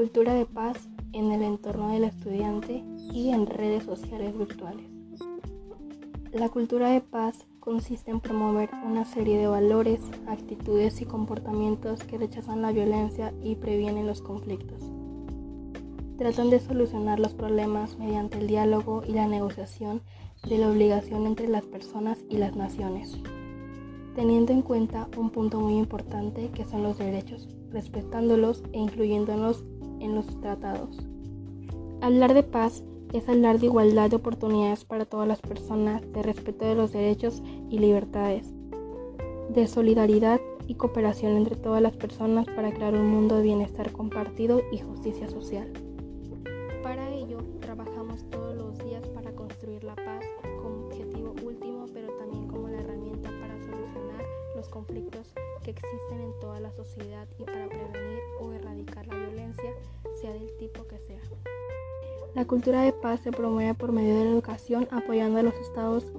Cultura de paz en el entorno del estudiante y en redes sociales virtuales. La cultura de paz consiste en promover una serie de valores, actitudes y comportamientos que rechazan la violencia y previenen los conflictos. Tratan de solucionar los problemas mediante el diálogo y la negociación de la obligación entre las personas y las naciones, teniendo en cuenta un punto muy importante que son los derechos, respetándolos e incluyéndolos en los tratados. Hablar de paz es hablar de igualdad de oportunidades para todas las personas, de respeto de los derechos y libertades, de solidaridad y cooperación entre todas las personas para crear un mundo de bienestar compartido y justicia social. Para ello, trabajamos todos los días para construir la paz como objetivo último, pero también como la herramienta para solucionar los conflictos que existen en toda la sociedad y para prevenir o erradicar la sea del tipo que sea. La cultura de paz se promueve por medio de la educación, apoyando a los Estados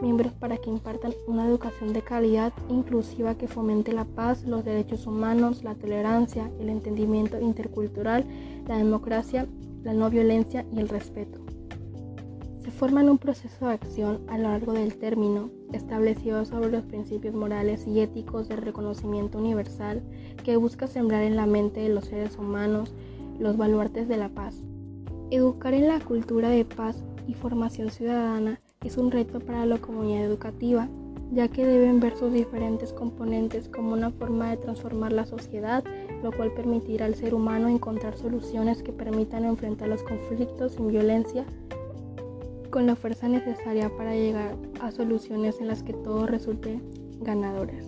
miembros para que impartan una educación de calidad inclusiva que fomente la paz, los derechos humanos, la tolerancia, el entendimiento intercultural, la democracia, la no violencia y el respeto. Se forma en un proceso de acción a lo largo del término, establecido sobre los principios morales y éticos del reconocimiento universal que busca sembrar en la mente de los seres humanos los baluartes de la paz Educar en la cultura de paz y formación ciudadana es un reto para la comunidad educativa, ya que deben ver sus diferentes componentes como una forma de transformar la sociedad, lo cual permitirá al ser humano encontrar soluciones que permitan enfrentar los conflictos sin violencia con la fuerza necesaria para llegar a soluciones en las que todos resulten ganadores.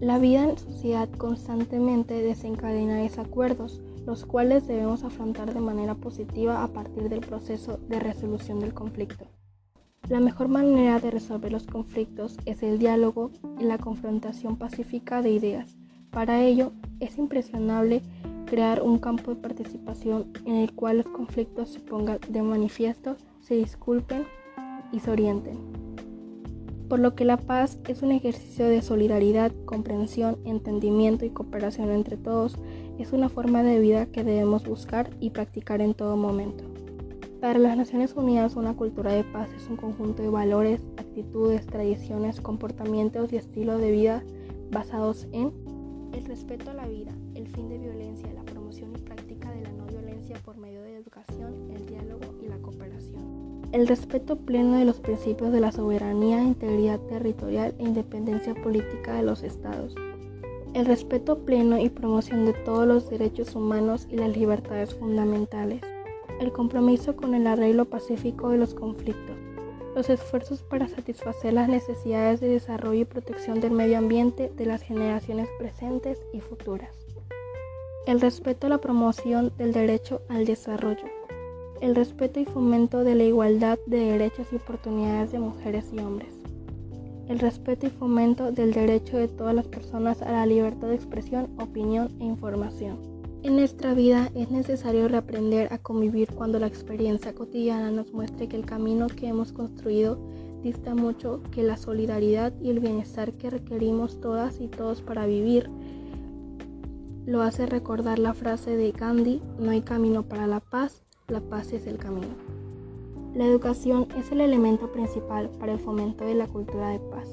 La vida en sociedad constantemente desencadena desacuerdos, los cuales debemos afrontar de manera positiva a partir del proceso de resolución del conflicto. La mejor manera de resolver los conflictos es el diálogo y la confrontación pacífica de ideas. Para ello, es impresionable crear un campo de participación en el cual los conflictos se pongan de manifiesto, se disculpen y se orienten por lo que la paz es un ejercicio de solidaridad, comprensión, entendimiento y cooperación entre todos. Es una forma de vida que debemos buscar y practicar en todo momento. Para las Naciones Unidas, una cultura de paz es un conjunto de valores, actitudes, tradiciones, comportamientos y estilos de vida basados en el respeto a la vida, el fin de violencia, la promoción y práctica de la no violencia por medio de la educación, el diálogo y la cooperación el respeto pleno de los principios de la soberanía, integridad territorial e independencia política de los estados, el respeto pleno y promoción de todos los derechos humanos y las libertades fundamentales, el compromiso con el arreglo pacífico de los conflictos, los esfuerzos para satisfacer las necesidades de desarrollo y protección del medio ambiente de las generaciones presentes y futuras, el respeto a la promoción del derecho al desarrollo, el respeto y fomento de la igualdad de derechos y oportunidades de mujeres y hombres, el respeto y fomento del derecho de todas las personas a la libertad de expresión, opinión e información. En nuestra vida es necesario reaprender a convivir cuando la experiencia cotidiana nos muestre que el camino que hemos construido dista mucho que la solidaridad y el bienestar que requerimos todas y todos para vivir. Lo hace recordar la frase de Gandhi, no hay camino para la paz, la paz es el camino. La educación es el elemento principal para el fomento de la cultura de paz.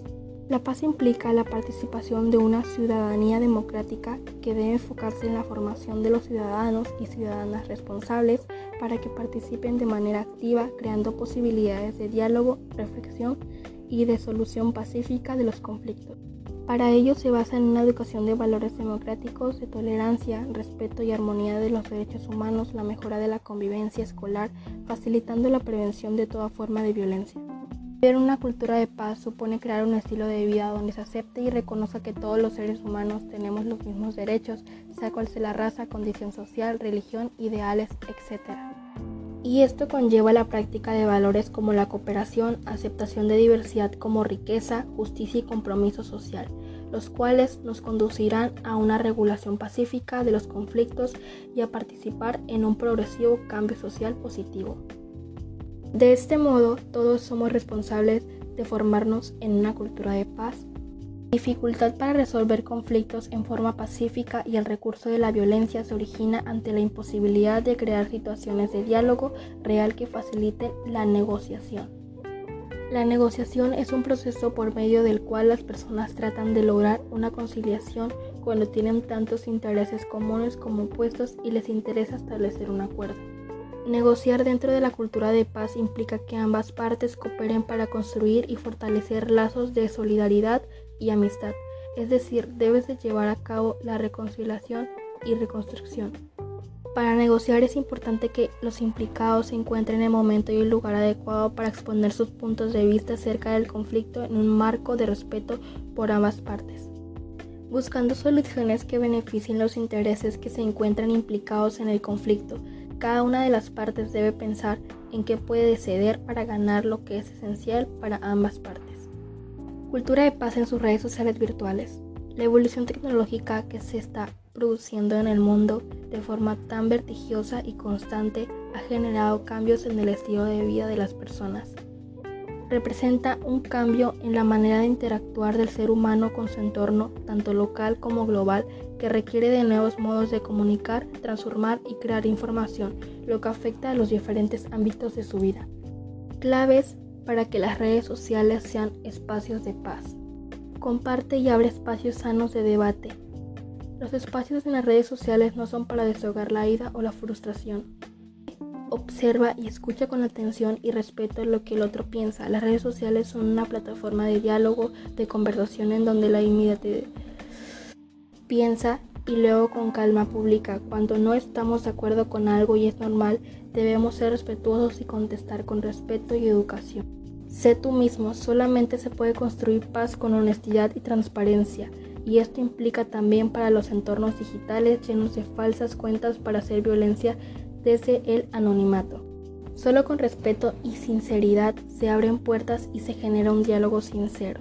La paz implica la participación de una ciudadanía democrática que debe enfocarse en la formación de los ciudadanos y ciudadanas responsables para que participen de manera activa, creando posibilidades de diálogo, reflexión y de solución pacífica de los conflictos. Para ello se basa en una educación de valores democráticos, de tolerancia, respeto y armonía de los derechos humanos, la mejora de la convivencia escolar, facilitando la prevención de toda forma de violencia. Ver una cultura de paz supone crear un estilo de vida donde se acepte y reconozca que todos los seres humanos tenemos los mismos derechos, sea cual sea la raza, condición social, religión, ideales, etc. Y esto conlleva la práctica de valores como la cooperación, aceptación de diversidad como riqueza, justicia y compromiso social, los cuales nos conducirán a una regulación pacífica de los conflictos y a participar en un progresivo cambio social positivo. De este modo, todos somos responsables de formarnos en una cultura de paz Dificultad para resolver conflictos en forma pacífica y el recurso de la violencia se origina ante la imposibilidad de crear situaciones de diálogo real que faciliten la negociación. La negociación es un proceso por medio del cual las personas tratan de lograr una conciliación cuando tienen tantos intereses comunes como opuestos y les interesa establecer un acuerdo. Negociar dentro de la cultura de paz implica que ambas partes cooperen para construir y fortalecer lazos de solidaridad y amistad, es decir, debes de llevar a cabo la reconciliación y reconstrucción. Para negociar es importante que los implicados se encuentren en el momento y el lugar adecuado para exponer sus puntos de vista acerca del conflicto en un marco de respeto por ambas partes, buscando soluciones que beneficien los intereses que se encuentran implicados en el conflicto. Cada una de las partes debe pensar en qué puede ceder para ganar lo que es esencial para ambas partes. Cultura de paz en sus redes sociales virtuales. La evolución tecnológica que se está produciendo en el mundo de forma tan vertiginosa y constante ha generado cambios en el estilo de vida de las personas. Representa un cambio en la manera de interactuar del ser humano con su entorno, tanto local como global, que requiere de nuevos modos de comunicar, transformar y crear información, lo que afecta a los diferentes ámbitos de su vida. Claves para que las redes sociales sean espacios de paz. Comparte y abre espacios sanos de debate. Los espacios en las redes sociales no son para desahogar la ira o la frustración. Observa y escucha con atención y respeto lo que el otro piensa. Las redes sociales son una plataforma de diálogo, de conversación en donde la inmediatez piensa y luego con calma publica. Cuando no estamos de acuerdo con algo y es normal, debemos ser respetuosos y contestar con respeto y educación. Sé tú mismo, solamente se puede construir paz con honestidad y transparencia, y esto implica también para los entornos digitales llenos de falsas cuentas para hacer violencia desde el anonimato. Solo con respeto y sinceridad se abren puertas y se genera un diálogo sincero.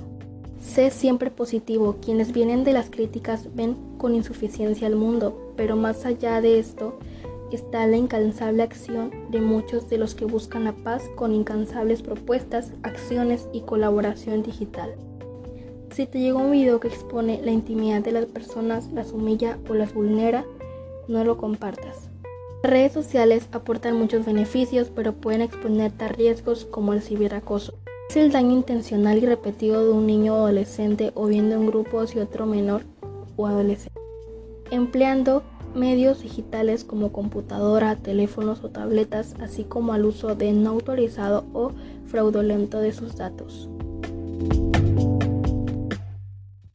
Sé siempre positivo, quienes vienen de las críticas ven con insuficiencia al mundo, pero más allá de esto, está la incansable acción de muchos de los que buscan la paz con incansables propuestas, acciones y colaboración digital. Si te llegó un video que expone la intimidad de las personas, las humilla o las vulnera, no lo compartas. Redes sociales aportan muchos beneficios, pero pueden exponerte a riesgos como el ciberacoso. Es el daño intencional y repetido de un niño o adolescente o bien de un grupo hacia otro menor o adolescente. Empleando medios digitales como computadora, teléfonos o tabletas, así como al uso de no autorizado o fraudulento de sus datos.